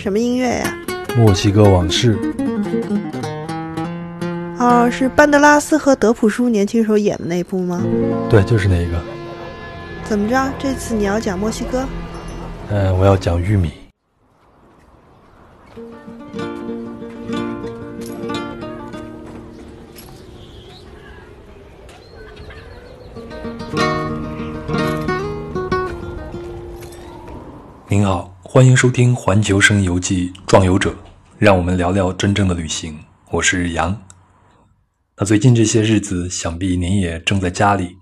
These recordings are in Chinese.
什么音乐呀？墨西哥往事。哦，是班德拉斯和德普叔年轻时候演的那部吗？对，就是那一个。怎么着？这次你要讲墨西哥？嗯，我要讲玉米。欢迎收听《环球声游记·壮游者》，让我们聊聊真正的旅行。我是杨。那最近这些日子，想必您也正在家里，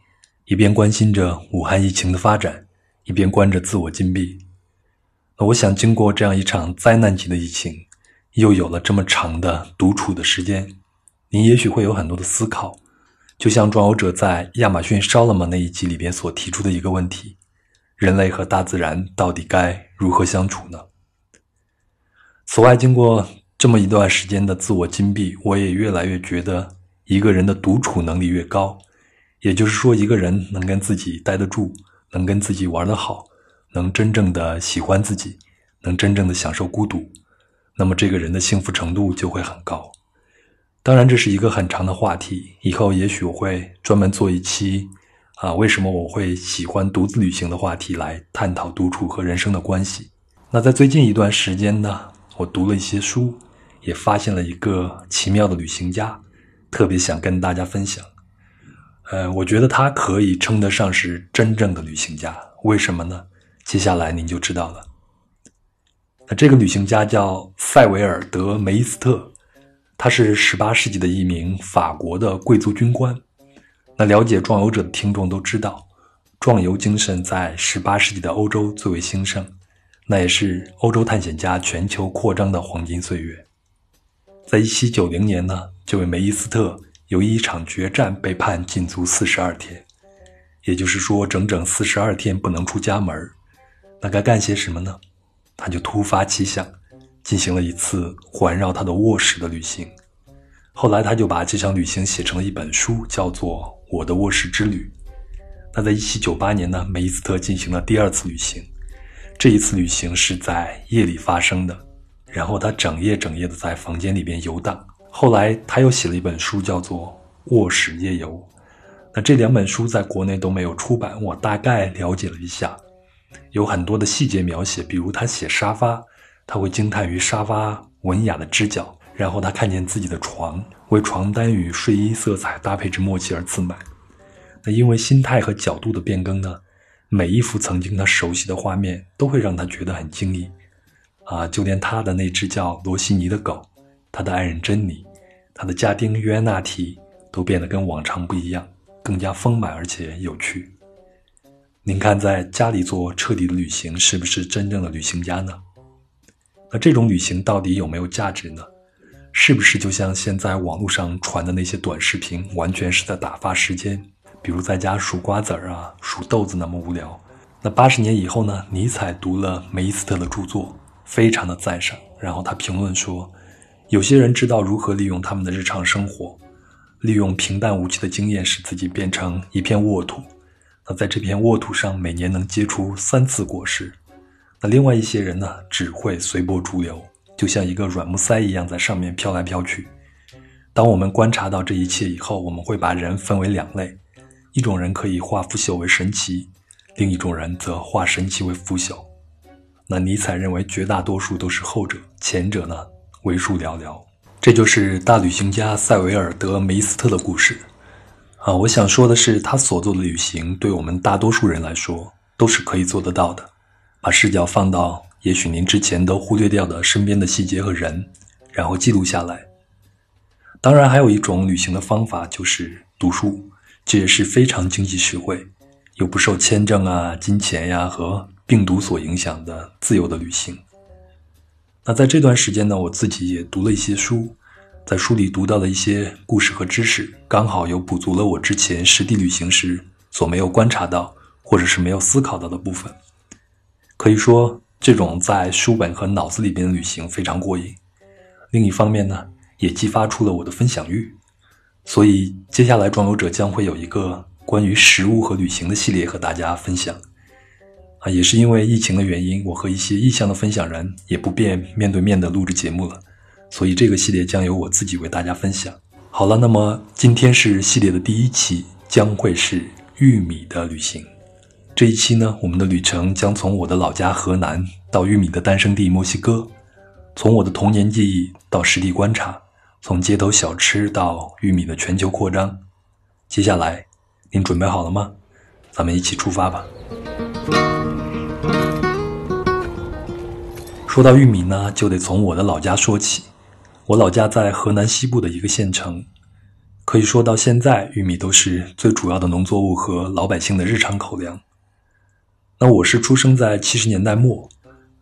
一边关心着武汉疫情的发展，一边关着自我禁闭。那我想，经过这样一场灾难级的疫情，又有了这么长的独处的时间，您也许会有很多的思考。就像壮游者在亚马逊烧了吗那一集里边所提出的一个问题。人类和大自然到底该如何相处呢？此外，经过这么一段时间的自我禁闭，我也越来越觉得，一个人的独处能力越高，也就是说，一个人能跟自己待得住，能跟自己玩得好，能真正的喜欢自己，能真正的享受孤独，那么这个人的幸福程度就会很高。当然，这是一个很长的话题，以后也许我会专门做一期。啊，为什么我会喜欢独自旅行的话题来探讨独处和人生的关系？那在最近一段时间呢，我读了一些书，也发现了一个奇妙的旅行家，特别想跟大家分享。呃，我觉得他可以称得上是真正的旅行家。为什么呢？接下来您就知道了。那这个旅行家叫塞维尔德梅伊斯特，他是18世纪的一名法国的贵族军官。那了解壮游者的听众都知道，壮游精神在18世纪的欧洲最为兴盛，那也是欧洲探险家全球扩张的黄金岁月。在1790年呢，这位梅伊斯特由于一场决战被判禁足42天，也就是说整整42天不能出家门那该干些什么呢？他就突发奇想，进行了一次环绕他的卧室的旅行。后来他就把这场旅行写成了一本书，叫做。我的卧室之旅。那在一七九八年呢，梅伊斯特进行了第二次旅行。这一次旅行是在夜里发生的，然后他整夜整夜的在房间里边游荡。后来他又写了一本书，叫做《卧室夜游》。那这两本书在国内都没有出版。我大概了解了一下，有很多的细节描写，比如他写沙发，他会惊叹于沙发文雅的支脚。然后他看见自己的床为床单与睡衣色彩搭配之默契而自满。那因为心态和角度的变更呢，每一幅曾经他熟悉的画面都会让他觉得很惊异。啊，就连他的那只叫罗西尼的狗，他的爱人珍妮，他的家丁约纳提都变得跟往常不一样，更加丰满而且有趣。您看，在家里做彻底的旅行，是不是真正的旅行家呢？那这种旅行到底有没有价值呢？是不是就像现在网络上传的那些短视频，完全是在打发时间？比如在家数瓜子儿啊、数豆子那么无聊。那八十年以后呢？尼采读了梅伊斯特的著作，非常的赞赏。然后他评论说：“有些人知道如何利用他们的日常生活，利用平淡无奇的经验，使自己变成一片沃土。那在这片沃土上，每年能结出三次果实。那另外一些人呢，只会随波逐流。”就像一个软木塞一样在上面飘来飘去。当我们观察到这一切以后，我们会把人分为两类：一种人可以化腐朽为神奇，另一种人则化神奇为腐朽。那尼采认为绝大多数都是后者，前者呢为数寥寥。这就是大旅行家塞维尔德梅斯特的故事。啊，我想说的是，他所做的旅行对我们大多数人来说都是可以做得到的。把视角放到。也许您之前都忽略掉的身边的细节和人，然后记录下来。当然，还有一种旅行的方法就是读书，这也是非常经济实惠，又不受签证啊、金钱呀和病毒所影响的自由的旅行。那在这段时间呢，我自己也读了一些书，在书里读到了一些故事和知识，刚好又补足了我之前实地旅行时所没有观察到或者是没有思考到的部分。可以说。这种在书本和脑子里边的旅行非常过瘾，另一方面呢，也激发出了我的分享欲。所以接下来装游者将会有一个关于食物和旅行的系列和大家分享。啊，也是因为疫情的原因，我和一些意向的分享人也不便面对面的录制节目了，所以这个系列将由我自己为大家分享。好了，那么今天是系列的第一期，将会是玉米的旅行。这一期呢，我们的旅程将从我的老家河南到玉米的诞生地墨西哥，从我的童年记忆到实地观察，从街头小吃到玉米的全球扩张。接下来，您准备好了吗？咱们一起出发吧。说到玉米呢，就得从我的老家说起。我老家在河南西部的一个县城，可以说到现在，玉米都是最主要的农作物和老百姓的日常口粮。那我是出生在七十年代末，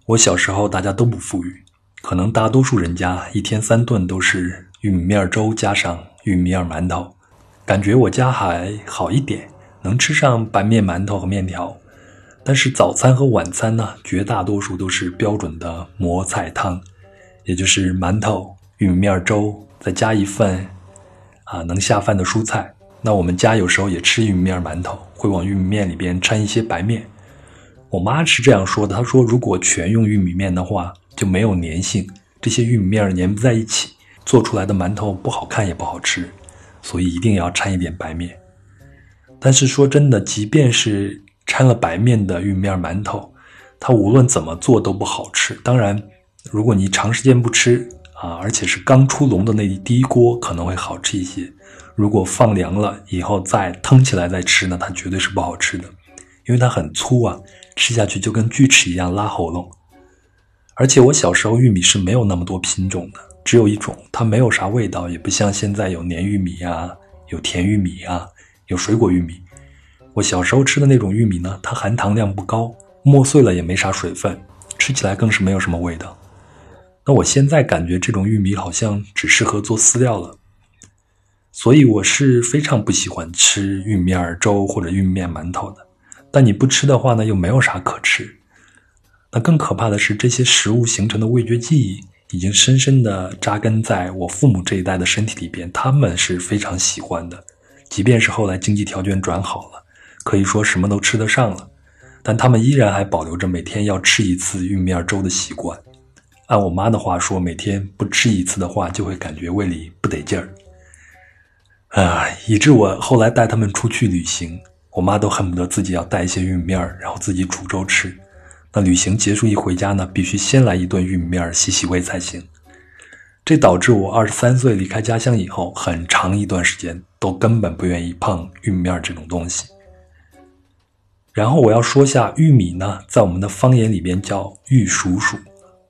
我小时候大家都不富裕，可能大多数人家一天三顿都是玉米面粥加上玉米面馒头，感觉我家还好一点，能吃上白面馒头和面条。但是早餐和晚餐呢，绝大多数都是标准的馍菜汤，也就是馒头、玉米面粥，再加一份啊能下饭的蔬菜。那我们家有时候也吃玉米面馒头，会往玉米面里边掺一些白面。我妈是这样说的：“她说，如果全用玉米面的话，就没有粘性，这些玉米面粘不在一起，做出来的馒头不好看也不好吃，所以一定要掺一点白面。但是说真的，即便是掺了白面的玉米面馒头，它无论怎么做都不好吃。当然，如果你长时间不吃啊，而且是刚出笼的那第一锅，可能会好吃一些。如果放凉了以后再腾起来再吃呢，它绝对是不好吃的，因为它很粗啊。”吃下去就跟锯齿一样拉喉咙，而且我小时候玉米是没有那么多品种的，只有一种，它没有啥味道，也不像现在有黏玉米啊，有甜玉米啊，有水果玉米。我小时候吃的那种玉米呢，它含糖量不高，磨碎了也没啥水分，吃起来更是没有什么味道。那我现在感觉这种玉米好像只适合做饲料了，所以我是非常不喜欢吃玉米面粥或者玉米面馒头的。但你不吃的话呢，又没有啥可吃。那更可怕的是，这些食物形成的味觉记忆已经深深地扎根在我父母这一代的身体里边，他们是非常喜欢的。即便是后来经济条件转好了，可以说什么都吃得上了，但他们依然还保留着每天要吃一次玉米面粥的习惯。按我妈的话说，每天不吃一次的话，就会感觉胃里不得劲儿。啊，以致我后来带他们出去旅行。我妈都恨不得自己要带一些玉米面儿，然后自己煮粥吃。那旅行结束一回家呢，必须先来一顿玉米面儿洗洗胃才行。这导致我二十三岁离开家乡以后，很长一段时间都根本不愿意碰玉米面儿这种东西。然后我要说下玉米呢，在我们的方言里边叫玉蜀黍，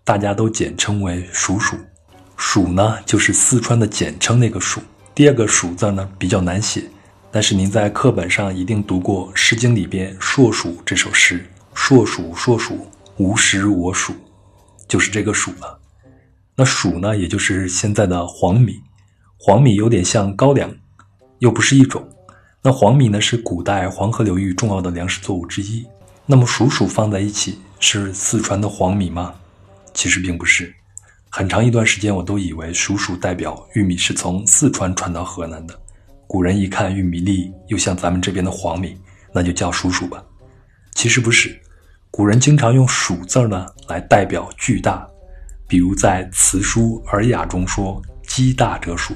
大家都简称为蜀黍。黍呢，就是四川的简称那个黍。第二个黍字呢，比较难写。但是您在课本上一定读过《诗经》里边《硕鼠》这首诗，“硕鼠，硕鼠，无食我黍”，就是这个黍了。那黍呢，也就是现在的黄米。黄米有点像高粱，又不是一种。那黄米呢，是古代黄河流域重要的粮食作物之一。那么黍黍放在一起，是四川的黄米吗？其实并不是。很长一段时间，我都以为黍黍代表玉米是从四川传到河南的。古人一看玉米粒又像咱们这边的黄米，那就叫黍黍吧。其实不是，古人经常用“黍”字呢来代表巨大，比如在《辞书·尔雅》中说“积大者黍”，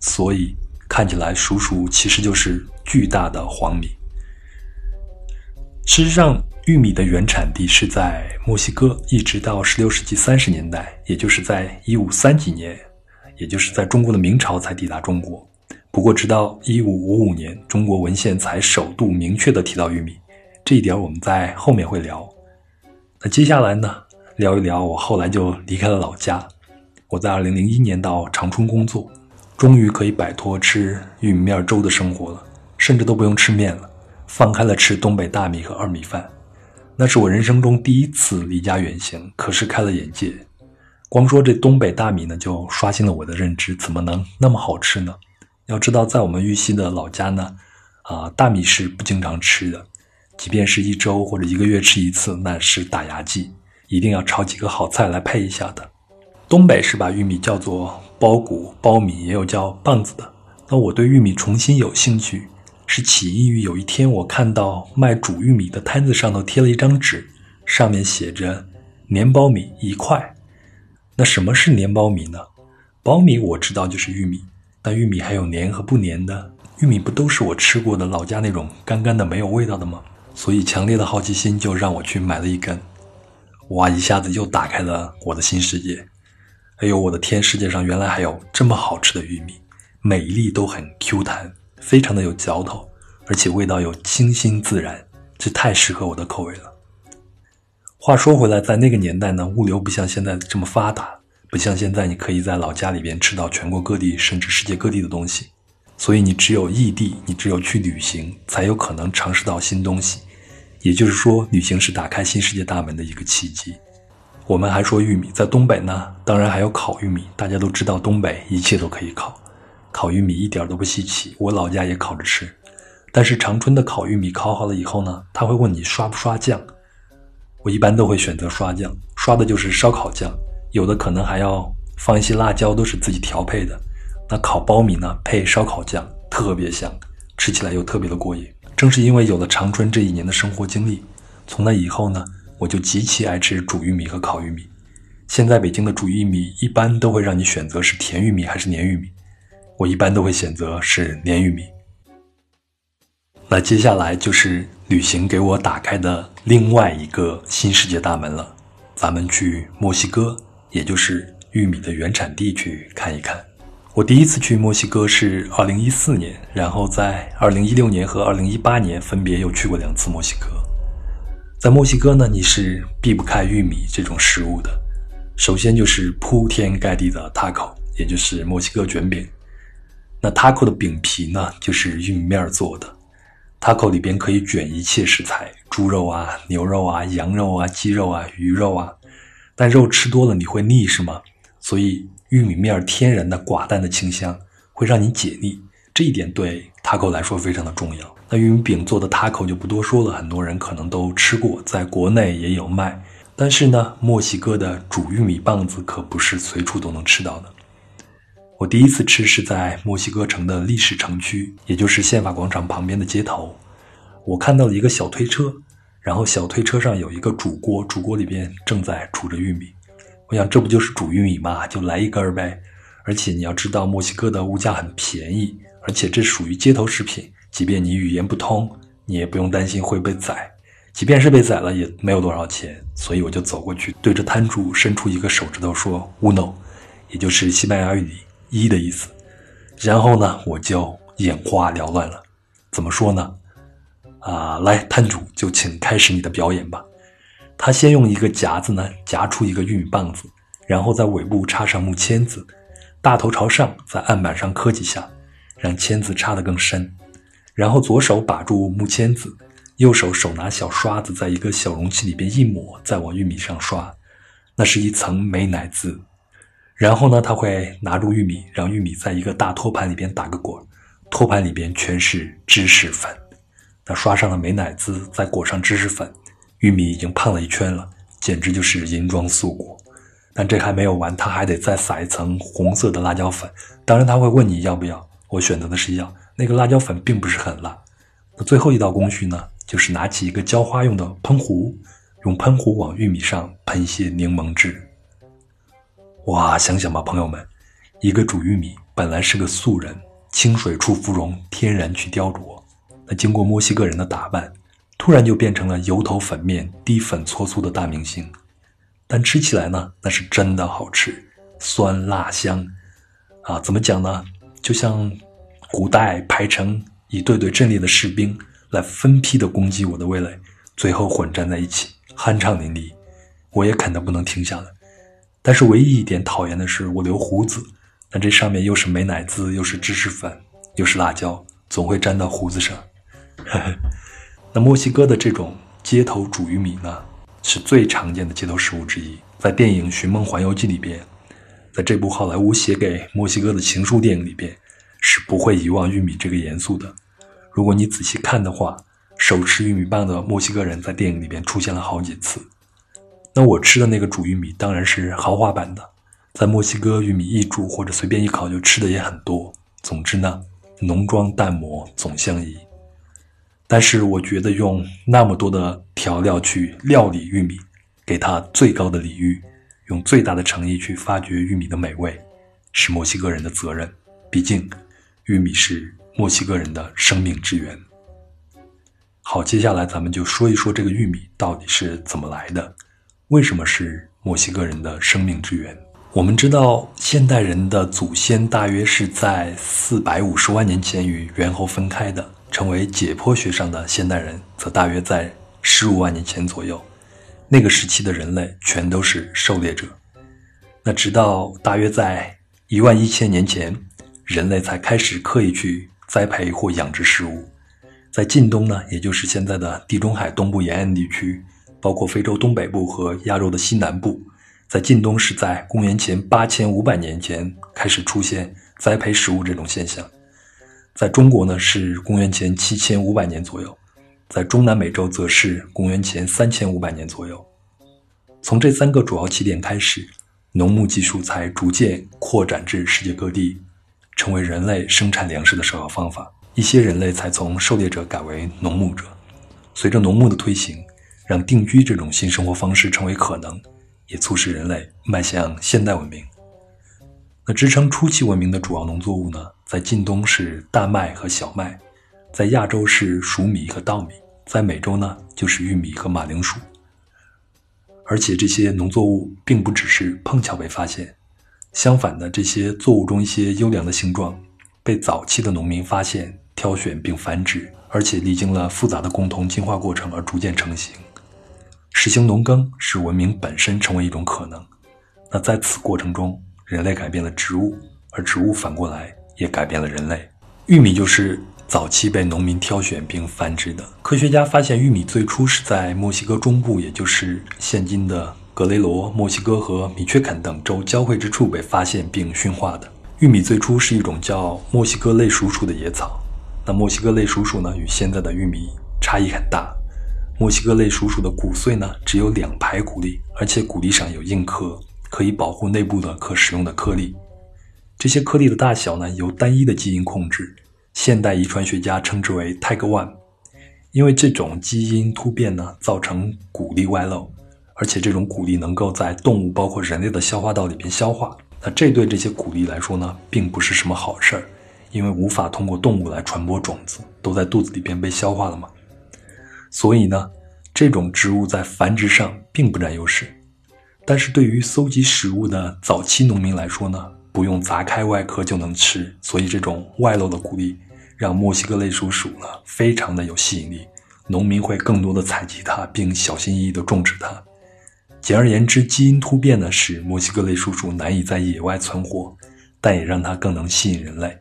所以看起来黍黍其实就是巨大的黄米。事实上，玉米的原产地是在墨西哥，一直到16世纪30年代，也就是在153几年，也就是在中国的明朝才抵达中国。不过，直到一五五五年，中国文献才首度明确的提到玉米，这一点我们在后面会聊。那接下来呢，聊一聊我后来就离开了老家。我在二零零一年到长春工作，终于可以摆脱吃玉米面粥的生活了，甚至都不用吃面了，放开了吃东北大米和二米饭。那是我人生中第一次离家远行，可是开了眼界。光说这东北大米呢，就刷新了我的认知，怎么能那么好吃呢？要知道，在我们玉溪的老家呢，啊，大米是不经常吃的，即便是一周或者一个月吃一次，那是打牙祭，一定要炒几个好菜来配一下的。东北是把玉米叫做苞谷、苞米，也有叫棒子的。那我对玉米重新有兴趣，是起因于有一天我看到卖煮玉米的摊子上头贴了一张纸，上面写着“粘苞米一块”。那什么是粘苞米呢？苞米我知道就是玉米，那玉米还有粘和不粘的。玉米不都是我吃过的老家那种干干的没有味道的吗？所以强烈的好奇心就让我去买了一根。哇，一下子又打开了我的新世界。哎呦，我的天！世界上原来还有这么好吃的玉米，每一粒都很 Q 弹，非常的有嚼头，而且味道又清新自然，这太适合我的口味了。话说回来，在那个年代呢，物流不像现在这么发达，不像现在你可以在老家里边吃到全国各地甚至世界各地的东西，所以你只有异地，你只有去旅行，才有可能尝试到新东西。也就是说，旅行是打开新世界大门的一个契机。我们还说玉米在东北呢，当然还有烤玉米。大家都知道东北一切都可以烤，烤玉米一点都不稀奇。我老家也烤着吃，但是长春的烤玉米烤好了以后呢，他会问你刷不刷酱。我一般都会选择刷酱，刷的就是烧烤酱，有的可能还要放一些辣椒，都是自己调配的。那烤苞米呢，配烧烤酱特别香，吃起来又特别的过瘾。正是因为有了长春这一年的生活经历，从那以后呢。我就极其爱吃煮玉米和烤玉米。现在北京的煮玉米一般都会让你选择是甜玉米还是黏玉米，我一般都会选择是黏玉米。那接下来就是旅行给我打开的另外一个新世界大门了，咱们去墨西哥，也就是玉米的原产地去看一看。我第一次去墨西哥是二零一四年，然后在二零一六年和二零一八年分别又去过两次墨西哥。在墨西哥呢，你是避不开玉米这种食物的。首先就是铺天盖地的 taco，也就是墨西哥卷饼。那 taco 的饼皮呢，就是玉米面做的。taco 里边可以卷一切食材，猪肉啊、牛肉啊、羊肉啊、鸡肉啊、鱼肉啊。但肉吃多了你会腻是吗？所以玉米面天然的寡淡的清香会让你解腻，这一点对 taco 来说非常的重要。那玉米饼做的 taco 就不多说了，很多人可能都吃过，在国内也有卖。但是呢，墨西哥的煮玉米棒子可不是随处都能吃到的。我第一次吃是在墨西哥城的历史城区，也就是宪法广场旁边的街头。我看到了一个小推车，然后小推车上有一个煮锅，煮锅里边正在煮着玉米。我想这不就是煮玉米吗？就来一根儿呗。而且你要知道，墨西哥的物价很便宜，而且这属于街头食品。即便你语言不通，你也不用担心会被宰。即便是被宰了，也没有多少钱。所以我就走过去，对着摊主伸出一个手指头说 “uno”，也就是西班牙语里“一”的意思。然后呢，我就眼花缭乱了。怎么说呢？啊，来，摊主就请开始你的表演吧。他先用一个夹子呢夹出一个玉米棒子，然后在尾部插上木签子，大头朝上，在案板上磕几下，让签子插得更深。然后左手把住木签子，右手手拿小刷子，在一个小容器里边一抹，再往玉米上刷，那是一层美乃滋。然后呢，他会拿住玉米，让玉米在一个大托盘里边打个滚，托盘里边全是芝士粉。那刷上了美乃滋，再裹上芝士粉，玉米已经胖了一圈了，简直就是银装素裹。但这还没有完，他还得再撒一层红色的辣椒粉。当然他会问你要不要，我选择的是要。那个辣椒粉并不是很辣。那最后一道工序呢，就是拿起一个浇花用的喷壶，用喷壶往玉米上喷一些柠檬汁。哇，想想吧，朋友们，一个煮玉米本来是个素人，清水出芙蓉，天然去雕琢。那经过墨西哥人的打扮，突然就变成了油头粉面、低粉搓粗的大明星。但吃起来呢，那是真的好吃，酸辣香。啊，怎么讲呢？就像。古代排成一队队阵列的士兵来分批的攻击我的味蕾，最后混战在一起，酣畅淋漓，我也啃得不能停下来。但是唯一一点讨厌的是我留胡子，但这上面又是美乃滋，又是芝士粉，又是辣椒，总会粘到胡子上。那墨西哥的这种街头煮玉米呢，是最常见的街头食物之一。在电影《寻梦环游记》里边，在这部好莱坞写给墨西哥的情书电影里边。是不会遗忘玉米这个元素的。如果你仔细看的话，手持玉米棒的墨西哥人在电影里边出现了好几次。那我吃的那个煮玉米当然是豪华版的，在墨西哥玉米一煮或者随便一烤就吃的也很多。总之呢，浓妆淡抹总相宜。但是我觉得用那么多的调料去料理玉米，给它最高的礼遇，用最大的诚意去发掘玉米的美味，是墨西哥人的责任。毕竟，玉米是墨西哥人的生命之源。好，接下来咱们就说一说这个玉米到底是怎么来的，为什么是墨西哥人的生命之源？我们知道，现代人的祖先大约是在四百五十万年前与猿猴分开的。成为解剖学上的现代人，则大约在十五万年前左右。那个时期的人类全都是狩猎者。那直到大约在一万一千年前，人类才开始刻意去栽培或养殖食物。在近东呢，也就是现在的地中海东部沿岸地区，包括非洲东北部和亚洲的西南部，在近东是在公元前八千五百年前开始出现栽培食物这种现象。在中国呢，是公元前七千五百年左右；在中南美洲，则是公元前三千五百年左右。从这三个主要起点开始，农牧技术才逐渐扩展至世界各地，成为人类生产粮食的首要方法。一些人类才从狩猎者改为农牧者。随着农牧的推行，让定居这种新生活方式成为可能，也促使人类迈向现代文明。那支撑初期文明的主要农作物呢？在近东是大麦和小麦，在亚洲是黍米和稻米，在美洲呢就是玉米和马铃薯。而且这些农作物并不只是碰巧被发现，相反的，这些作物中一些优良的形状被早期的农民发现、挑选并繁殖，而且历经了复杂的共同进化过程而逐渐成型。实行农耕使文明本身成为一种可能。那在此过程中，人类改变了植物，而植物反过来也改变了人类。玉米就是早期被农民挑选并繁殖的。科学家发现，玉米最初是在墨西哥中部，也就是现今的格雷罗、墨西哥和米却肯等州交汇之处被发现并驯化的。玉米最初是一种叫墨西哥类鼠属的野草。那墨西哥类鼠属呢，与现在的玉米差异很大。墨西哥类鼠属的谷穗呢，只有两排谷粒，而且谷粒上有硬壳。可以保护内部的可食用的颗粒，这些颗粒的大小呢由单一的基因控制，现代遗传学家称之为 Tag One。因为这种基因突变呢造成谷粒外露，而且这种谷粒能够在动物包括人类的消化道里边消化，那这对这些谷粒来说呢并不是什么好事儿，因为无法通过动物来传播种子，都在肚子里边被消化了嘛。所以呢，这种植物在繁殖上并不占优势。但是对于搜集食物的早期农民来说呢，不用砸开外壳就能吃，所以这种外露的谷粒让墨西哥类鼠鼠呢非常的有吸引力，农民会更多的采集它，并小心翼翼的种植它。简而言之，基因突变呢使墨西哥类鼠鼠难以在野外存活，但也让它更能吸引人类。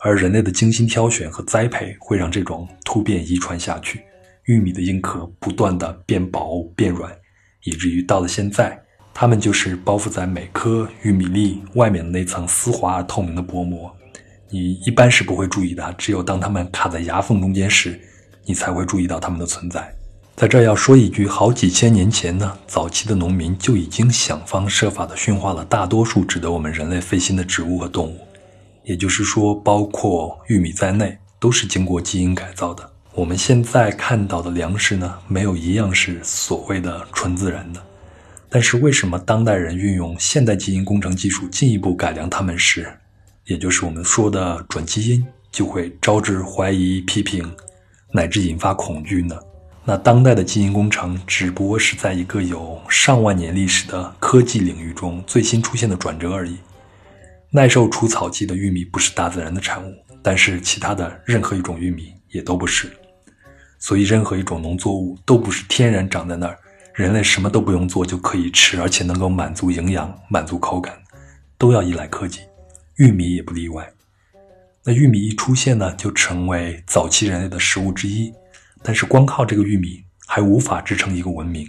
而人类的精心挑选和栽培会让这种突变遗传下去，玉米的硬壳不断的变薄变软，以至于到了现在。它们就是包覆在每颗玉米粒外面的那层丝滑而透明的薄膜，你一般是不会注意的。只有当它们卡在牙缝中间时，你才会注意到它们的存在。在这要说一句，好几千年前呢，早期的农民就已经想方设法地驯化了大多数值得我们人类费心的植物和动物，也就是说，包括玉米在内，都是经过基因改造的。我们现在看到的粮食呢，没有一样是所谓的纯自然的。但是为什么当代人运用现代基因工程技术进一步改良它们时，也就是我们说的转基因，就会招致怀疑、批评，乃至引发恐惧呢？那当代的基因工程只不过是在一个有上万年历史的科技领域中最新出现的转折而已。耐受除草剂的玉米不是大自然的产物，但是其他的任何一种玉米也都不是。所以，任何一种农作物都不是天然长在那儿。人类什么都不用做就可以吃，而且能够满足营养、满足口感，都要依赖科技，玉米也不例外。那玉米一出现呢，就成为早期人类的食物之一。但是光靠这个玉米还无法支撑一个文明，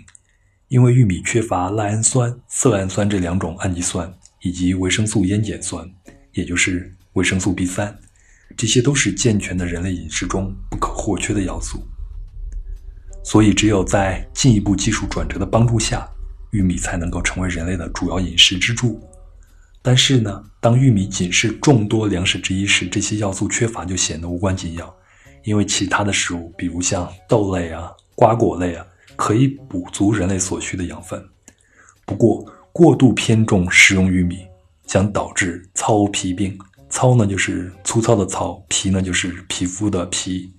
因为玉米缺乏赖氨酸、色氨酸这两种氨基酸，以及维生素烟碱酸，也就是维生素 B 三，这些都是健全的人类饮食中不可或缺的要素。所以，只有在进一步技术转折的帮助下，玉米才能够成为人类的主要饮食支柱。但是呢，当玉米仅是众多粮食之一时，这些要素缺乏就显得无关紧要，因为其他的食物，比如像豆类啊、瓜果类啊，可以补足人类所需的养分。不过，过度偏重食用玉米，将导致糙皮病。糙呢，就是粗糙的糙；皮呢，就是皮肤的皮。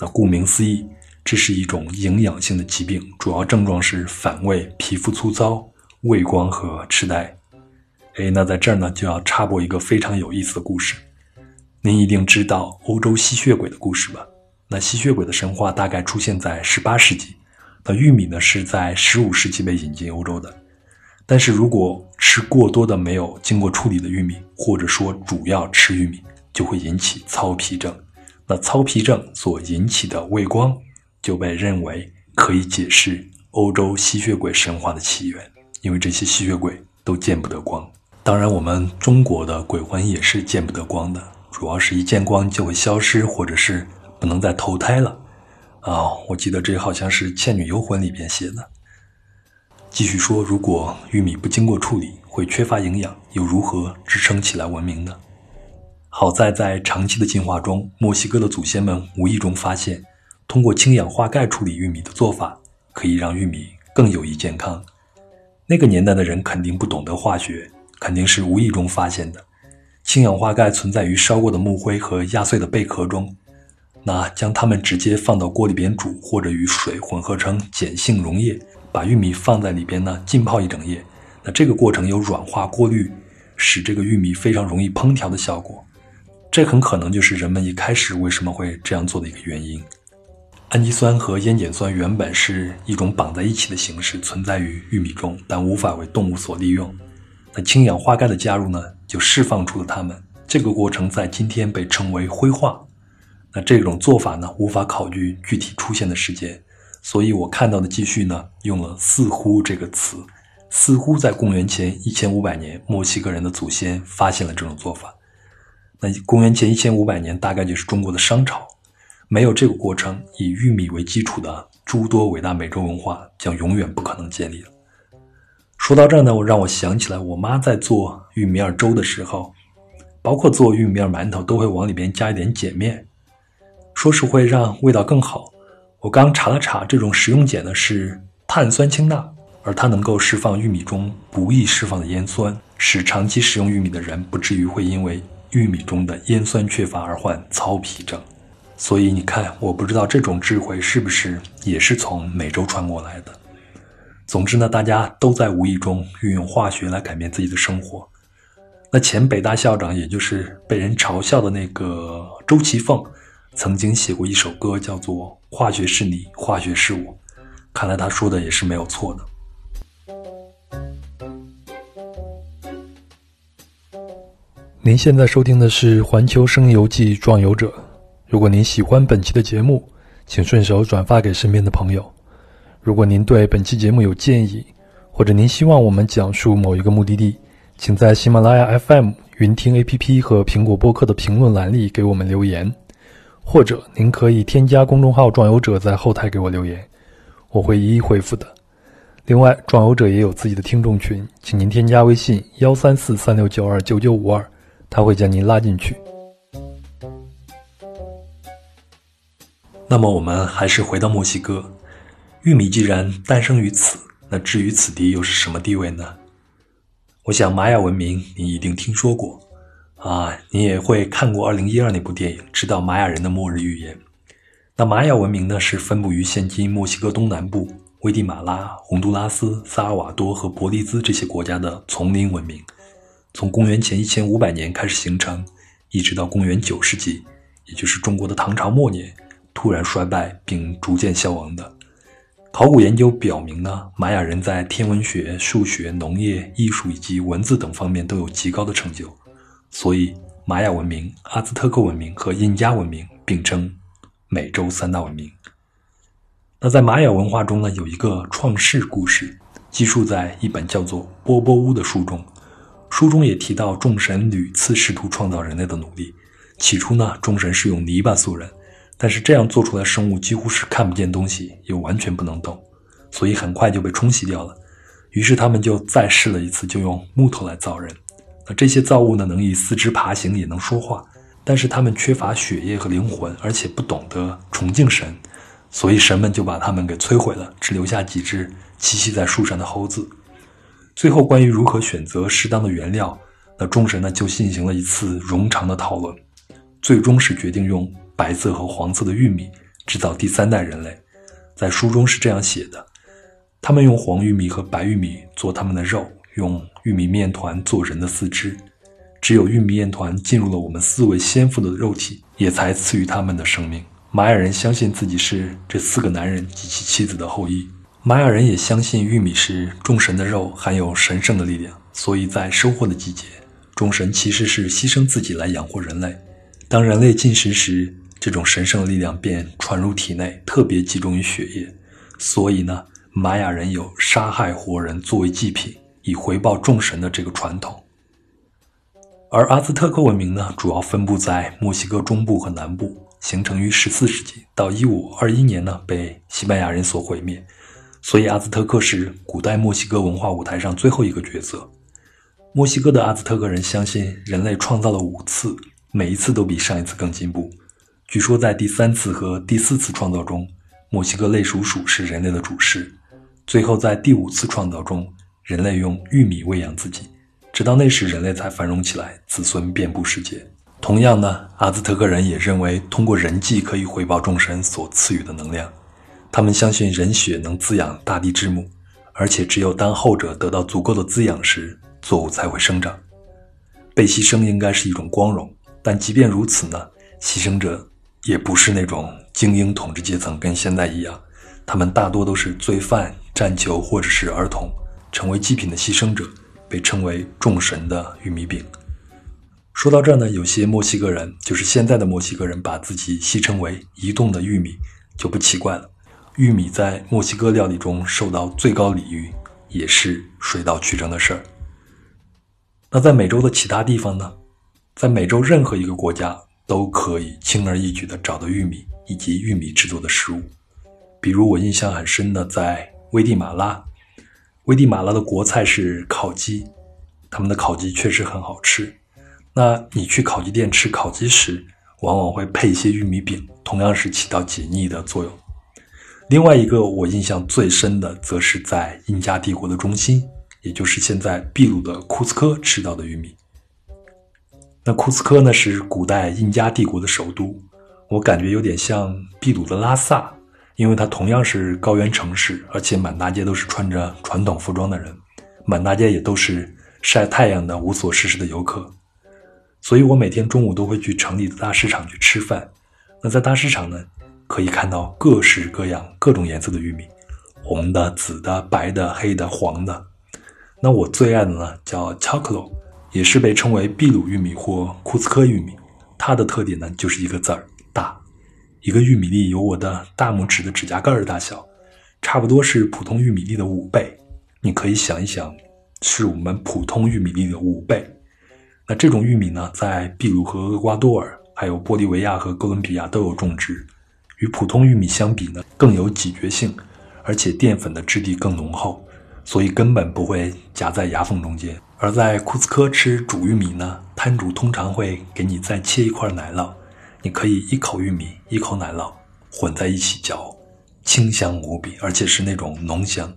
那顾名思义，这是一种营养性的疾病，主要症状是反胃、皮肤粗糙、畏光和痴呆。哎，那在这儿呢，就要插播一个非常有意思的故事。您一定知道欧洲吸血鬼的故事吧？那吸血鬼的神话大概出现在十八世纪。那玉米呢，是在十五世纪被引进欧洲的。但是如果吃过多的没有经过处理的玉米，或者说主要吃玉米，就会引起糙皮症。那糙皮症所引起的畏光，就被认为可以解释欧洲吸血鬼神话的起源，因为这些吸血鬼都见不得光。当然，我们中国的鬼魂也是见不得光的，主要是一见光就会消失，或者是不能再投胎了。啊，我记得这好像是《倩女幽魂》里边写的。继续说，如果玉米不经过处理，会缺乏营养，又如何支撑起来文明呢？好在在长期的进化中，墨西哥的祖先们无意中发现，通过氢氧化钙处理玉米的做法，可以让玉米更有益健康。那个年代的人肯定不懂得化学，肯定是无意中发现的。氢氧化钙存在于烧过的木灰和压碎的贝壳中，那将它们直接放到锅里边煮，或者与水混合成碱性溶液，把玉米放在里边呢浸泡一整夜。那这个过程有软化、过滤，使这个玉米非常容易烹调的效果。这很可能就是人们一开始为什么会这样做的一个原因。氨基酸和烟碱酸原本是一种绑在一起的形式存在于玉米中，但无法为动物所利用。那氢氧化钙的加入呢，就释放出了它们。这个过程在今天被称为灰化。那这种做法呢，无法考据具体出现的时间，所以我看到的记叙呢，用了“似乎”这个词，似乎在公元前一千五百年，墨西哥人的祖先发现了这种做法。那公元前一千五百年，大概就是中国的商朝。没有这个过程，以玉米为基础的诸多伟大美洲文化将永远不可能建立了。说到这呢，我让我想起来，我妈在做玉米面粥的时候，包括做玉米面馒头，都会往里边加一点碱面，说是会让味道更好。我刚查了查，这种食用碱呢是碳酸氢钠，而它能够释放玉米中不易释放的烟酸，使长期食用玉米的人不至于会因为。玉米中的烟酸缺乏而患糙皮症，所以你看，我不知道这种智慧是不是也是从美洲传过来的。总之呢，大家都在无意中运用化学来改变自己的生活。那前北大校长，也就是被人嘲笑的那个周其凤，曾经写过一首歌，叫做《化学是你，化学是我》。看来他说的也是没有错的。您现在收听的是《环球声游记·壮游者》。如果您喜欢本期的节目，请顺手转发给身边的朋友。如果您对本期节目有建议，或者您希望我们讲述某一个目的地，请在喜马拉雅 FM、云听 APP 和苹果播客的评论栏里给我们留言，或者您可以添加公众号“壮游者”在后台给我留言，我会一一回复的。另外，壮游者也有自己的听众群，请您添加微信：幺三四三六九二九九五二。他会将您拉进去。那么，我们还是回到墨西哥。玉米既然诞生于此，那至于此地又是什么地位呢？我想，玛雅文明你一定听说过啊，你也会看过二零一二那部电影，知道玛雅人的末日预言。那玛雅文明呢，是分布于现今墨西哥东南部、危地马拉、洪都拉斯、萨尔瓦多和伯利兹这些国家的丛林文明。从公元前一千五百年开始形成，一直到公元九世纪，也就是中国的唐朝末年，突然衰败并逐渐消亡的。考古研究表明呢，玛雅人在天文学、数学、农业、艺术以及文字等方面都有极高的成就，所以玛雅文明、阿兹特克文明和印加文明并称美洲三大文明。那在玛雅文化中呢，有一个创世故事，记述在一本叫做《波波乌》的书中。书中也提到，众神屡次试图创造人类的努力。起初呢，众神是用泥巴塑人，但是这样做出来生物几乎是看不见东西，又完全不能动，所以很快就被冲洗掉了。于是他们就再试了一次，就用木头来造人。那这些造物呢，能以四肢爬行，也能说话，但是他们缺乏血液和灵魂，而且不懂得崇敬神，所以神们就把他们给摧毁了，只留下几只栖息在树上的猴子。最后，关于如何选择适当的原料，那众神呢就进行了一次冗长的讨论，最终是决定用白色和黄色的玉米制造第三代人类。在书中是这样写的：他们用黄玉米和白玉米做他们的肉，用玉米面团做人的四肢。只有玉米面团进入了我们四位先父的肉体，也才赐予他们的生命。玛雅人相信自己是这四个男人及其妻子的后裔。玛雅人也相信玉米是众神的肉，含有神圣的力量，所以在收获的季节，众神其实是牺牲自己来养活人类。当人类进食时，这种神圣力量便传入体内，特别集中于血液。所以呢，玛雅人有杀害活人作为祭品，以回报众神的这个传统。而阿兹特克文明呢，主要分布在墨西哥中部和南部，形成于14世纪到1521年呢，被西班牙人所毁灭。所以，阿兹特克是古代墨西哥文化舞台上最后一个角色。墨西哥的阿兹特克人相信，人类创造了五次，每一次都比上一次更进步。据说，在第三次和第四次创造中，墨西哥类鼠鼠是人类的主食。最后，在第五次创造中，人类用玉米喂养自己。直到那时，人类才繁荣起来，子孙遍布世界。同样呢，阿兹特克人也认为，通过人祭可以回报众神所赐予的能量。他们相信人血能滋养大地之母，而且只有当后者得到足够的滋养时，作物才会生长。被牺牲应该是一种光荣，但即便如此呢，牺牲者也不是那种精英统治阶层，跟现在一样，他们大多都是罪犯、战囚或者是儿童，成为祭品的牺牲者，被称为众神的玉米饼。说到这儿呢，有些墨西哥人，就是现在的墨西哥人，把自己戏称为移动的玉米，就不奇怪了。玉米在墨西哥料理中受到最高礼遇，也是水到渠成的事儿。那在美洲的其他地方呢？在美洲任何一个国家都可以轻而易举地找到玉米以及玉米制作的食物。比如我印象很深的，在危地马拉，危地马拉的国菜是烤鸡，他们的烤鸡确实很好吃。那你去烤鸡店吃烤鸡时，往往会配一些玉米饼，同样是起到解腻的作用。另外一个我印象最深的，则是在印加帝国的中心，也就是现在秘鲁的库斯科吃到的玉米。那库斯科呢，是古代印加帝国的首都，我感觉有点像秘鲁的拉萨，因为它同样是高原城市，而且满大街都是穿着传统服装的人，满大街也都是晒太阳的无所事事的游客。所以我每天中午都会去城里的大市场去吃饭。那在大市场呢？可以看到各式各样、各种颜色的玉米，红的、紫的、白的、黑的、黄的。那我最爱的呢，叫 chocolate，也是被称为秘鲁玉米或库斯科玉米。它的特点呢，就是一个字儿大。一个玉米粒有我的大拇指的指甲盖儿大小，差不多是普通玉米粒的五倍。你可以想一想，是我们普通玉米粒的五倍。那这种玉米呢，在秘鲁和厄瓜多尔，还有玻利维亚和哥伦比亚都有种植。与普通玉米相比呢，更有咀嚼性，而且淀粉的质地更浓厚，所以根本不会夹在牙缝中间。而在库斯科吃煮玉米呢，摊主通常会给你再切一块奶酪，你可以一口玉米一口奶酪混在一起嚼，清香无比，而且是那种浓香。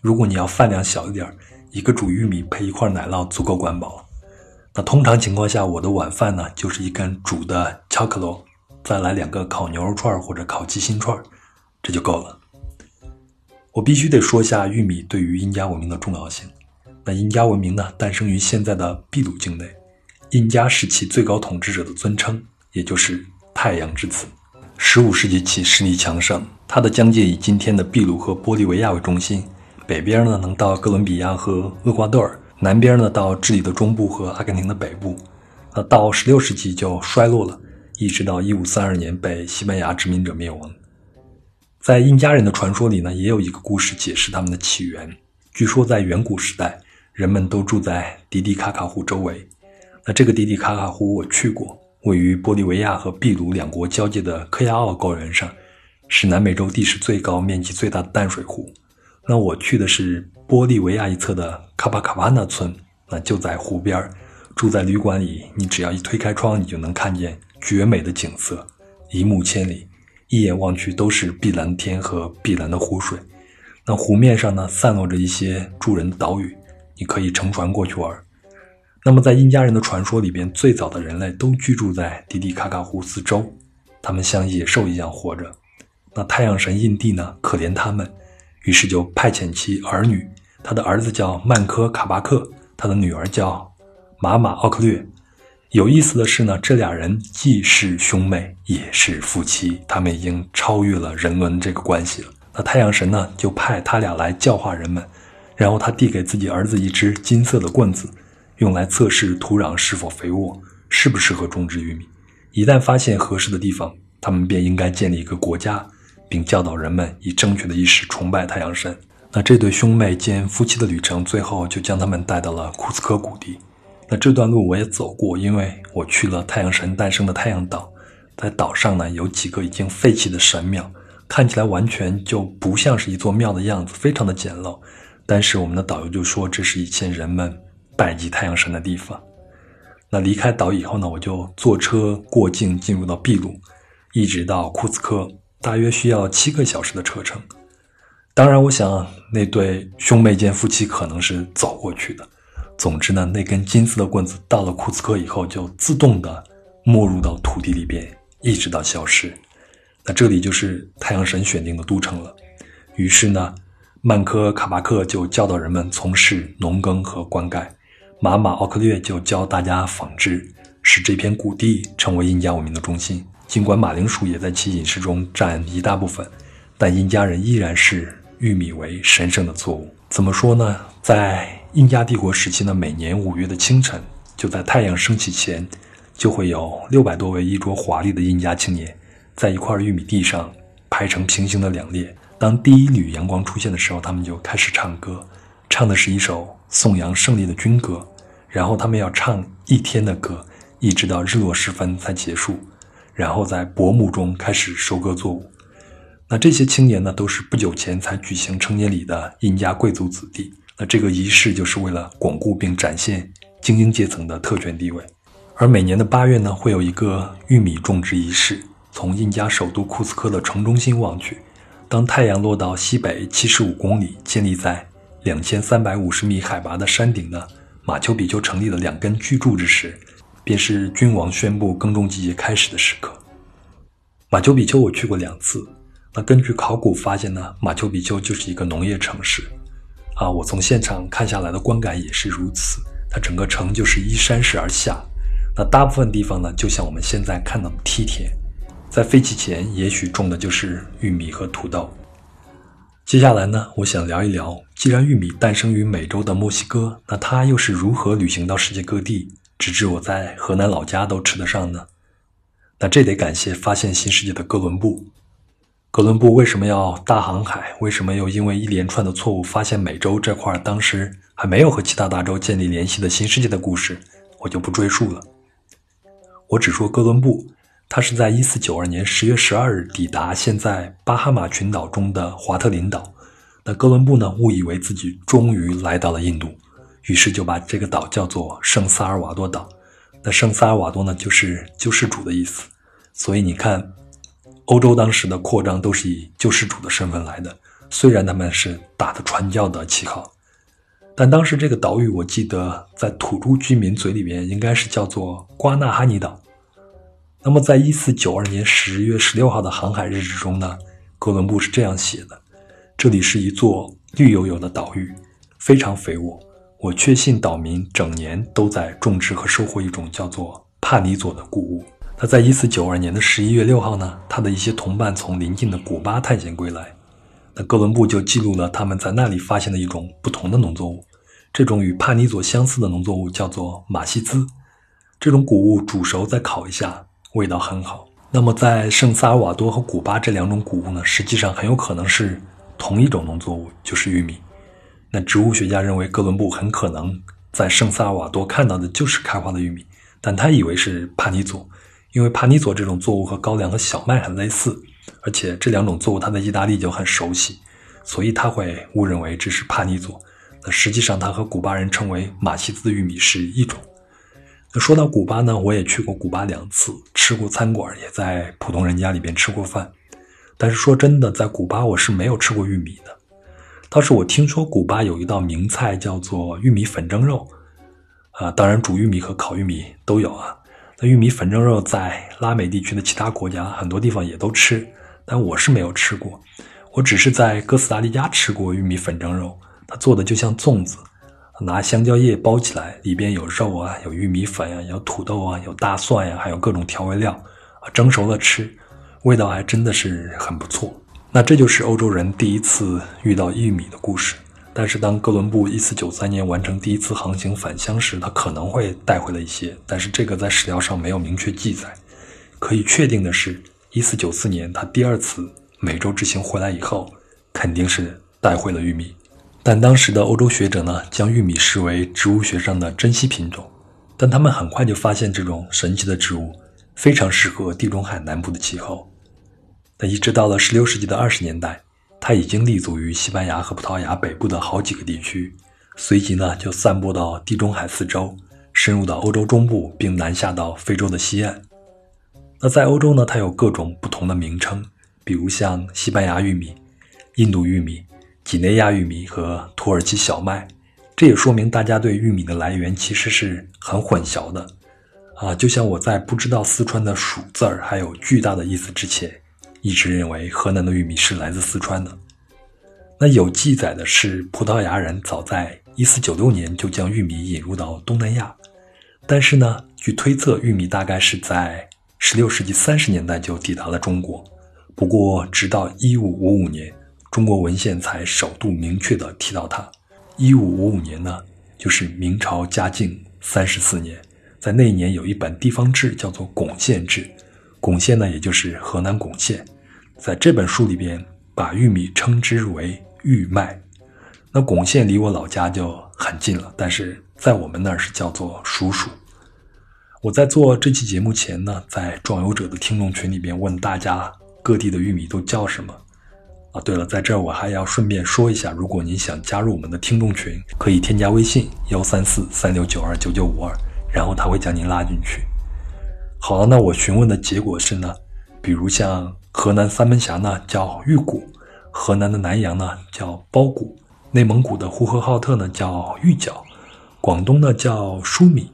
如果你要饭量小一点，一个煮玉米配一块奶酪足够管饱。那通常情况下，我的晚饭呢就是一根煮的巧克力。再来两个烤牛肉串或者烤鸡心串，这就够了。我必须得说一下玉米对于印加文明的重要性。那印加文明呢，诞生于现在的秘鲁境内，印加是其最高统治者的尊称，也就是太阳之子。十五世纪起势力强盛，它的疆界以今天的秘鲁和玻利维亚为中心，北边呢能到哥伦比亚和厄瓜多尔，南边呢到智利的中部和阿根廷的北部。那到十六世纪就衰落了。一直到一五三二年被西班牙殖民者灭亡。在印加人的传说里呢，也有一个故事解释他们的起源。据说在远古时代，人们都住在迪迪卡卡湖周围。那这个迪迪卡卡湖我去过，位于玻利维亚和秘鲁两国交界的科亚奥高原上，是南美洲地势最高、面积最大的淡水湖。那我去的是玻利维亚一侧的卡巴卡巴纳村，那就在湖边儿住在旅馆里，你只要一推开窗，你就能看见。绝美的景色，一目千里，一眼望去都是碧蓝天和碧蓝的湖水。那湖面上呢，散落着一些住人的岛屿，你可以乘船过去玩。那么在印加人的传说里边，最早的人类都居住在迪迪卡卡湖四周，他们像野兽一样活着。那太阳神印地呢，可怜他们，于是就派遣其儿女，他的儿子叫曼科卡巴克，他的女儿叫玛玛奥克略。有意思的是呢，这俩人既是兄妹，也是夫妻，他们已经超越了人伦这个关系了。那太阳神呢，就派他俩来教化人们，然后他递给自己儿子一支金色的棍子，用来测试土壤是否肥沃，适不适合种植玉米。一旦发现合适的地方，他们便应该建立一个国家。并教导人们以正确的意识崇拜太阳神。那这对兄妹兼夫妻的旅程，最后就将他们带到了库斯科谷地。那这段路我也走过，因为我去了太阳神诞生的太阳岛。在岛上呢，有几个已经废弃的神庙，看起来完全就不像是一座庙的样子，非常的简陋。但是我们的导游就说，这是以前人们拜祭太阳神的地方。那离开岛以后呢，我就坐车过境，进入到秘鲁，一直到库斯科。大约需要七个小时的车程。当然，我想那对兄妹间夫妻可能是走过去的。总之呢，那根金色的棍子到了库斯科以后，就自动的没入到土地里边，一直到消失。那这里就是太阳神选定的都城了。于是呢，曼科卡巴克就教导人们从事农耕和灌溉，马马奥克略就教大家纺织，使这片谷地成为印加文明的中心。尽管马铃薯也在其饮食中占一大部分，但印加人依然视玉米为神圣的作物。怎么说呢？在印加帝国时期呢，每年五月的清晨，就在太阳升起前，就会有六百多位衣着华丽的印加青年，在一块玉米地上排成平行的两列。当第一缕阳光出现的时候，他们就开始唱歌，唱的是一首颂扬胜利的军歌。然后他们要唱一天的歌，一直到日落时分才结束。然后在薄暮中开始收割作物。那这些青年呢，都是不久前才举行成年礼的印加贵族子弟。那这个仪式就是为了巩固并展现精英阶层的特权地位。而每年的八月呢，会有一个玉米种植仪式。从印加首都库斯科的城中心望去，当太阳落到西北七十五公里、建立在两千三百五十米海拔的山顶的马丘比丘成立的两根巨柱之时。便是君王宣布耕种季节开始的时刻。马丘比丘我去过两次，那根据考古发现呢，马丘比丘就是一个农业城市，啊，我从现场看下来的观感也是如此。它整个城就是依山势而下，那大部分地方呢，就像我们现在看到的梯田，在废弃前也许种的就是玉米和土豆。接下来呢，我想聊一聊，既然玉米诞生于美洲的墨西哥，那它又是如何旅行到世界各地？直至我在河南老家都吃得上呢，那这得感谢发现新世界的哥伦布。哥伦布为什么要大航海？为什么又因为一连串的错误发现美洲这块当时还没有和其他大洲建立联系的新世界的故事，我就不赘述了。我只说哥伦布，他是在1492年10月12日抵达现在巴哈马群岛中的华特林岛。那哥伦布呢，误以为自己终于来到了印度。于是就把这个岛叫做圣萨尔瓦多岛。那圣萨尔瓦多呢，就是救世主的意思。所以你看，欧洲当时的扩张都是以救世主的身份来的。虽然他们是打着传教的旗号，但当时这个岛屿，我记得在土著居民嘴里边应该是叫做瓜纳哈尼岛。那么在一四九二年十月十六号的航海日志中呢，哥伦布是这样写的：这里是一座绿油油的岛屿，非常肥沃。我确信岛民整年都在种植和收获一种叫做帕尼佐的谷物。他在一四九二年的十一月六号呢，他的一些同伴从邻近的古巴探险归来，那哥伦布就记录了他们在那里发现的一种不同的农作物。这种与帕尼佐相似的农作物叫做马西兹，这种谷物煮熟再烤一下，味道很好。那么在圣萨尔瓦多和古巴这两种谷物呢，实际上很有可能是同一种农作物，就是玉米。那植物学家认为，哥伦布很可能在圣萨尔瓦多看到的就是开花的玉米，但他以为是帕尼佐，因为帕尼佐这种作物和高粱和小麦很类似，而且这两种作物他在意大利就很熟悉，所以他会误认为这是帕尼佐。那实际上，它和古巴人称为马西兹玉米是一种。那说到古巴呢，我也去过古巴两次，吃过餐馆，也在普通人家里边吃过饭。但是说真的，在古巴我是没有吃过玉米的。倒是我听说古巴有一道名菜叫做玉米粉蒸肉，啊，当然煮玉米和烤玉米都有啊。那玉米粉蒸肉在拉美地区的其他国家很多地方也都吃，但我是没有吃过。我只是在哥斯达黎加吃过玉米粉蒸肉，它做的就像粽子，拿香蕉叶包起来，里边有肉啊，有玉米粉呀，有土豆啊，有大蒜呀，还有各种调味料啊，蒸熟了吃，味道还真的是很不错。那这就是欧洲人第一次遇到玉米的故事。但是当哥伦布1493年完成第一次航行返乡时，他可能会带回了一些，但是这个在史料上没有明确记载。可以确定的是，1494年他第二次。美洲之行回来以后，肯定是带回了玉米，但当时的欧洲学者呢，将玉米视为植物学上的珍稀品种，但他们很快就发现这种神奇的植物非常适合地中海南部的气候。那一直到了16世纪的20年代，它已经立足于西班牙和葡萄牙北部的好几个地区，随即呢就散播到地中海四周，深入到欧洲中部，并南下到非洲的西岸。那在欧洲呢，它有各种不同的名称。比如像西班牙玉米、印度玉米、几内亚玉米和土耳其小麦，这也说明大家对玉米的来源其实是很混淆的啊！就像我在不知道四川的“蜀”字儿还有巨大的意思之前，一直认为河南的玉米是来自四川的。那有记载的是，葡萄牙人早在1496年就将玉米引入到东南亚，但是呢，据推测，玉米大概是在16世纪30年代就抵达了中国。不过，直到一五五五年，中国文献才首度明确地提到它。一五五五年呢，就是明朝嘉靖三十四年，在那一年有一本地方志，叫做《巩县志》。巩县呢，也就是河南巩县。在这本书里边，把玉米称之为玉麦。那巩县离我老家就很近了，但是在我们那儿是叫做蜀黍。我在做这期节目前呢，在壮游者的听众群里边问大家。各地的玉米都叫什么？啊，对了，在这儿我还要顺便说一下，如果您想加入我们的听众群，可以添加微信幺三四三六九二九九五二，然后他会将您拉进去。好了，那我询问的结果是呢，比如像河南三门峡呢叫玉谷，河南的南阳呢叫包谷，内蒙古的呼和浩特呢叫玉角，广东呢叫舒米，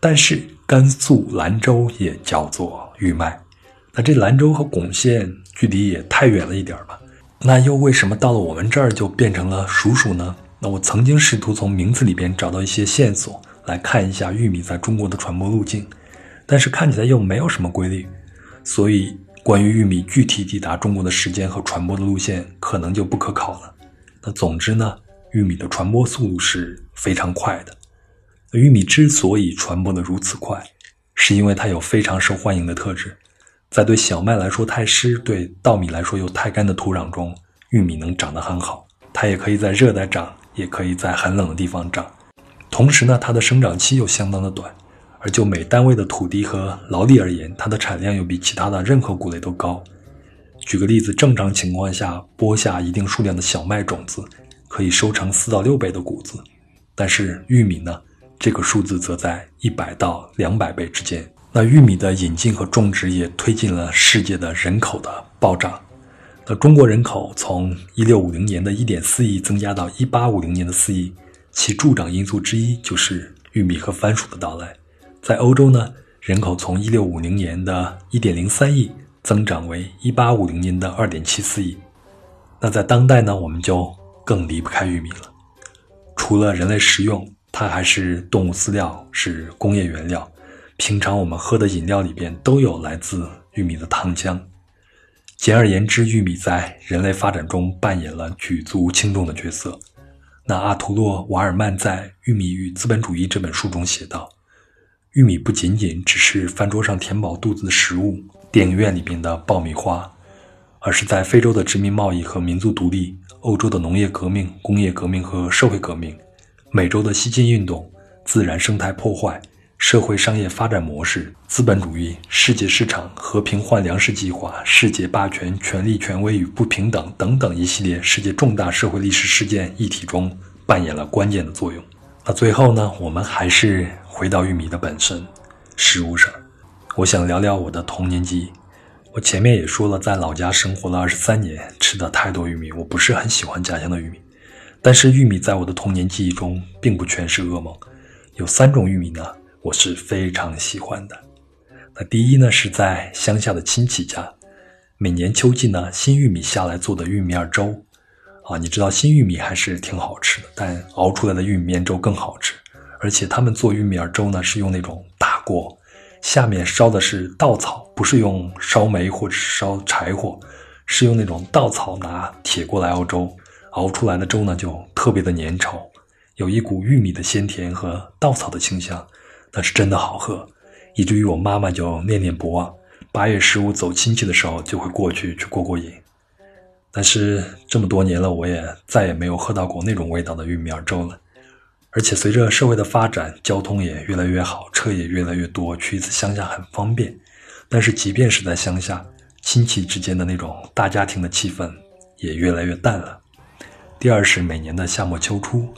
但是甘肃兰州也叫做玉麦。那这兰州和巩县距离也太远了一点吧？那又为什么到了我们这儿就变成了鼠鼠呢？那我曾经试图从名字里边找到一些线索，来看一下玉米在中国的传播路径，但是看起来又没有什么规律，所以关于玉米具体抵达中国的时间和传播的路线可能就不可考了。那总之呢，玉米的传播速度是非常快的。玉米之所以传播的如此快，是因为它有非常受欢迎的特质。在对小麦来说太湿，对稻米来说又太干的土壤中，玉米能长得很好。它也可以在热带长，也可以在很冷的地方长。同时呢，它的生长期又相当的短，而就每单位的土地和劳力而言，它的产量又比其他的任何谷类都高。举个例子，正常情况下，播下一定数量的小麦种子，可以收成四到六倍的谷子。但是玉米呢，这个数字则在一百到两百倍之间。那玉米的引进和种植也推进了世界的人口的暴涨。那中国人口从一六五零年的一点四亿增加到一八五零年的四亿，其助长因素之一就是玉米和番薯的到来。在欧洲呢，人口从一六五零年的一点零三亿增长为一八五零年的二点七四亿。那在当代呢，我们就更离不开玉米了。除了人类食用，它还是动物饲料，是工业原料。平常我们喝的饮料里边都有来自玉米的糖浆。简而言之，玉米在人类发展中扮演了举足轻重的角色。那阿图洛·瓦尔曼在《玉米与资本主义》这本书中写道：“玉米不仅仅只是饭桌上填饱肚子的食物，电影院里边的爆米花，而是在非洲的殖民贸易和民族独立、欧洲的农业革命、工业革命和社会革命、美洲的西进运动、自然生态破坏。”社会商业发展模式、资本主义、世界市场、和平换粮食计划、世界霸权、权力权威与不平等等等一系列世界重大社会历史事件议题中扮演了关键的作用。那最后呢，我们还是回到玉米的本身，食物上，我想聊聊我的童年记忆。我前面也说了，在老家生活了二十三年，吃的太多玉米，我不是很喜欢家乡的玉米。但是玉米在我的童年记忆中，并不全是噩梦。有三种玉米呢，我是非常喜欢的。那第一呢，是在乡下的亲戚家，每年秋季呢，新玉米下来做的玉米面粥。啊，你知道新玉米还是挺好吃的，但熬出来的玉米面粥更好吃。而且他们做玉米面粥呢，是用那种大锅，下面烧的是稻草，不是用烧煤或者烧柴火，是用那种稻草拿铁锅来熬粥，熬出来的粥呢就特别的粘稠，有一股玉米的鲜甜和稻草的清香，那是真的好喝，以至于我妈妈就念念不忘，八月十五走亲戚的时候就会过去去过过瘾。但是这么多年了，我也再也没有喝到过那种味道的玉米粥了。而且随着社会的发展，交通也越来越好，车也越来越多，去一次乡下很方便。但是即便是在乡下，亲戚之间的那种大家庭的气氛也越来越淡了。第二是每年的夏末秋初，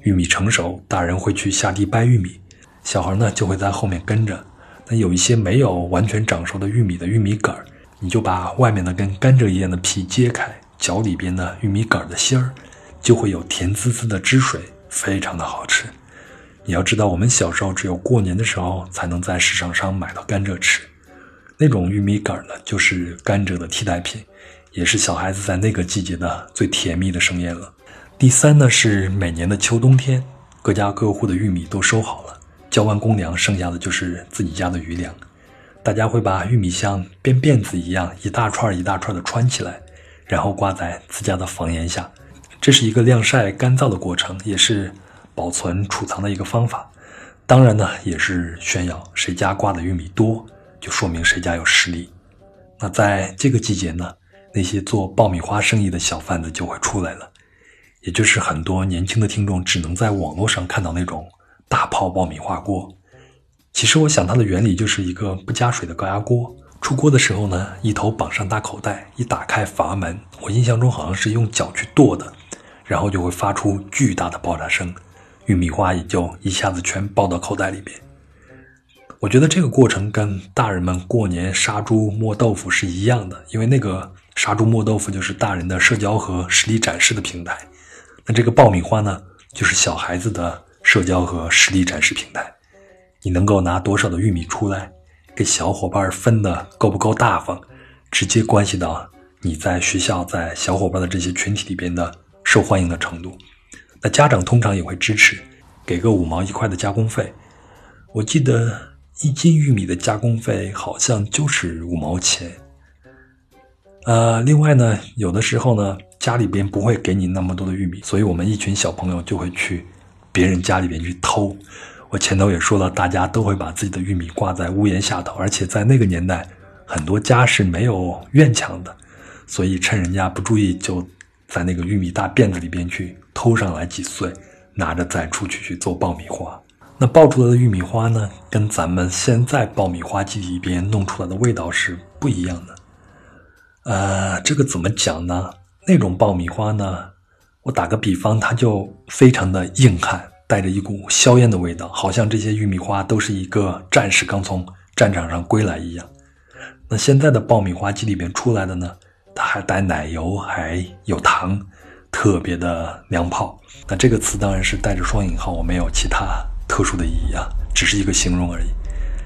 玉米成熟，大人会去下地掰玉米，小孩呢就会在后面跟着。那有一些没有完全长熟的玉米的玉米杆儿。你就把外面的跟甘蔗一样的皮揭开，嚼里边的玉米杆儿的芯儿，就会有甜滋滋的汁水，非常的好吃。你要知道，我们小时候只有过年的时候才能在市场上买到甘蔗吃，那种玉米杆儿呢，就是甘蔗的替代品，也是小孩子在那个季节的最甜蜜的盛宴了。第三呢，是每年的秋冬天，各家各户的玉米都收好了，交完公粮，剩下的就是自己家的余粮。大家会把玉米像编辫子一样一大串一大串的穿起来，然后挂在自家的房檐下。这是一个晾晒干燥的过程，也是保存储藏的一个方法。当然呢，也是炫耀谁家挂的玉米多，就说明谁家有实力。那在这个季节呢，那些做爆米花生意的小贩子就会出来了，也就是很多年轻的听众只能在网络上看到那种大炮爆米花锅。其实我想它的原理就是一个不加水的高压锅，出锅的时候呢，一头绑上大口袋，一打开阀门，我印象中好像是用脚去跺的，然后就会发出巨大的爆炸声，玉米花也就一下子全爆到口袋里边。我觉得这个过程跟大人们过年杀猪磨豆腐是一样的，因为那个杀猪磨豆腐就是大人的社交和实力展示的平台，那这个爆米花呢，就是小孩子的社交和实力展示平台。你能够拿多少的玉米出来，给小伙伴分的够不够大方，直接关系到你在学校在小伙伴的这些群体里边的受欢迎的程度。那家长通常也会支持，给个五毛一块的加工费。我记得一斤玉米的加工费好像就是五毛钱。呃，另外呢，有的时候呢，家里边不会给你那么多的玉米，所以我们一群小朋友就会去别人家里边去偷。我前头也说了，大家都会把自己的玉米挂在屋檐下头，而且在那个年代，很多家是没有院墙的，所以趁人家不注意，就在那个玉米大辫子里边去偷上来几穗，拿着再出去去做爆米花。那爆出来的玉米花呢，跟咱们现在爆米花机里边弄出来的味道是不一样的。呃，这个怎么讲呢？那种爆米花呢，我打个比方，它就非常的硬汉。带着一股硝烟的味道，好像这些玉米花都是一个战士刚从战场上归来一样。那现在的爆米花机里面出来的呢，它还带奶油，还有糖，特别的娘炮。那这个词当然是带着双引号，我没有其他特殊的意义啊，只是一个形容而已。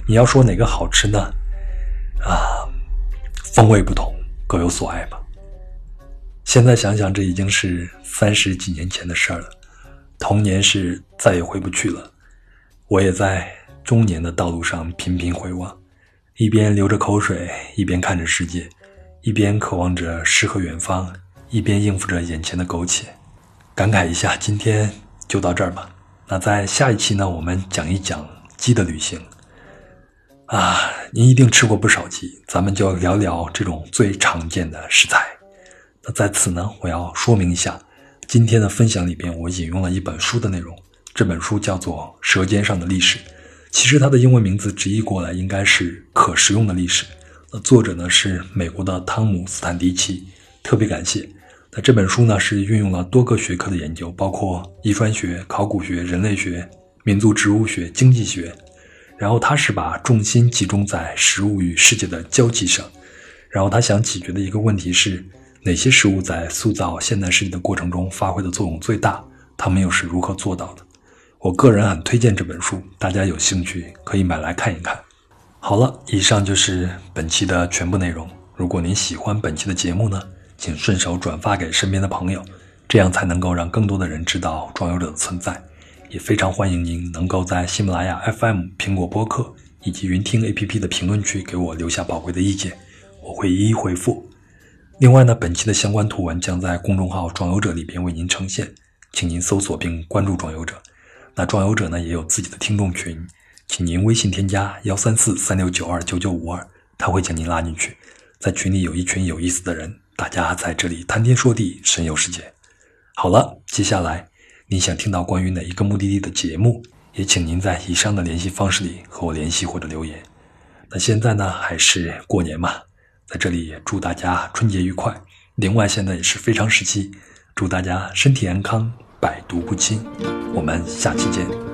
你要说哪个好吃呢？啊，风味不同，各有所爱吧。现在想想，这已经是三十几年前的事儿了。童年是再也回不去了，我也在中年的道路上频频回望，一边流着口水，一边看着世界，一边渴望着诗和远方，一边应付着眼前的苟且。感慨一下，今天就到这儿吧。那在下一期呢，我们讲一讲鸡的旅行。啊，您一定吃过不少鸡，咱们就聊聊这种最常见的食材。那在此呢，我要说明一下。今天的分享里边，我引用了一本书的内容。这本书叫做《舌尖上的历史》，其实它的英文名字直译过来应该是“可食用的历史”。那作者呢是美国的汤姆斯坦迪奇，特别感谢。那这本书呢是运用了多个学科的研究，包括遗传学、考古学、人类学、民族植物学、经济学，然后他是把重心集中在食物与世界的交集上，然后他想解决的一个问题是哪些食物在塑造现代世界的过程中发挥的作用最大，他们又是如何做到的？我个人很推荐这本书，大家有兴趣可以买来看一看。好了，以上就是本期的全部内容。如果您喜欢本期的节目呢，请顺手转发给身边的朋友，这样才能够让更多的人知道壮游者的存在。也非常欢迎您能够在喜马拉雅 FM、苹果播客以及云听 APP 的评论区给我留下宝贵的意见，我会一一回复。另外呢，本期的相关图文将在公众号“壮游者”里边为您呈现，请您搜索并关注“壮游者”。那壮游者呢也有自己的听众群，请您微信添加幺三四三六九二九九五二，他会将您拉进去。在群里有一群有意思的人，大家在这里谈天说地，神游世界。好了，接下来。你想听到关于哪一个目的地的节目，也请您在以上的联系方式里和我联系或者留言。那现在呢，还是过年嘛，在这里也祝大家春节愉快。另外，现在也是非常时期，祝大家身体安康，百毒不侵。我们下期见。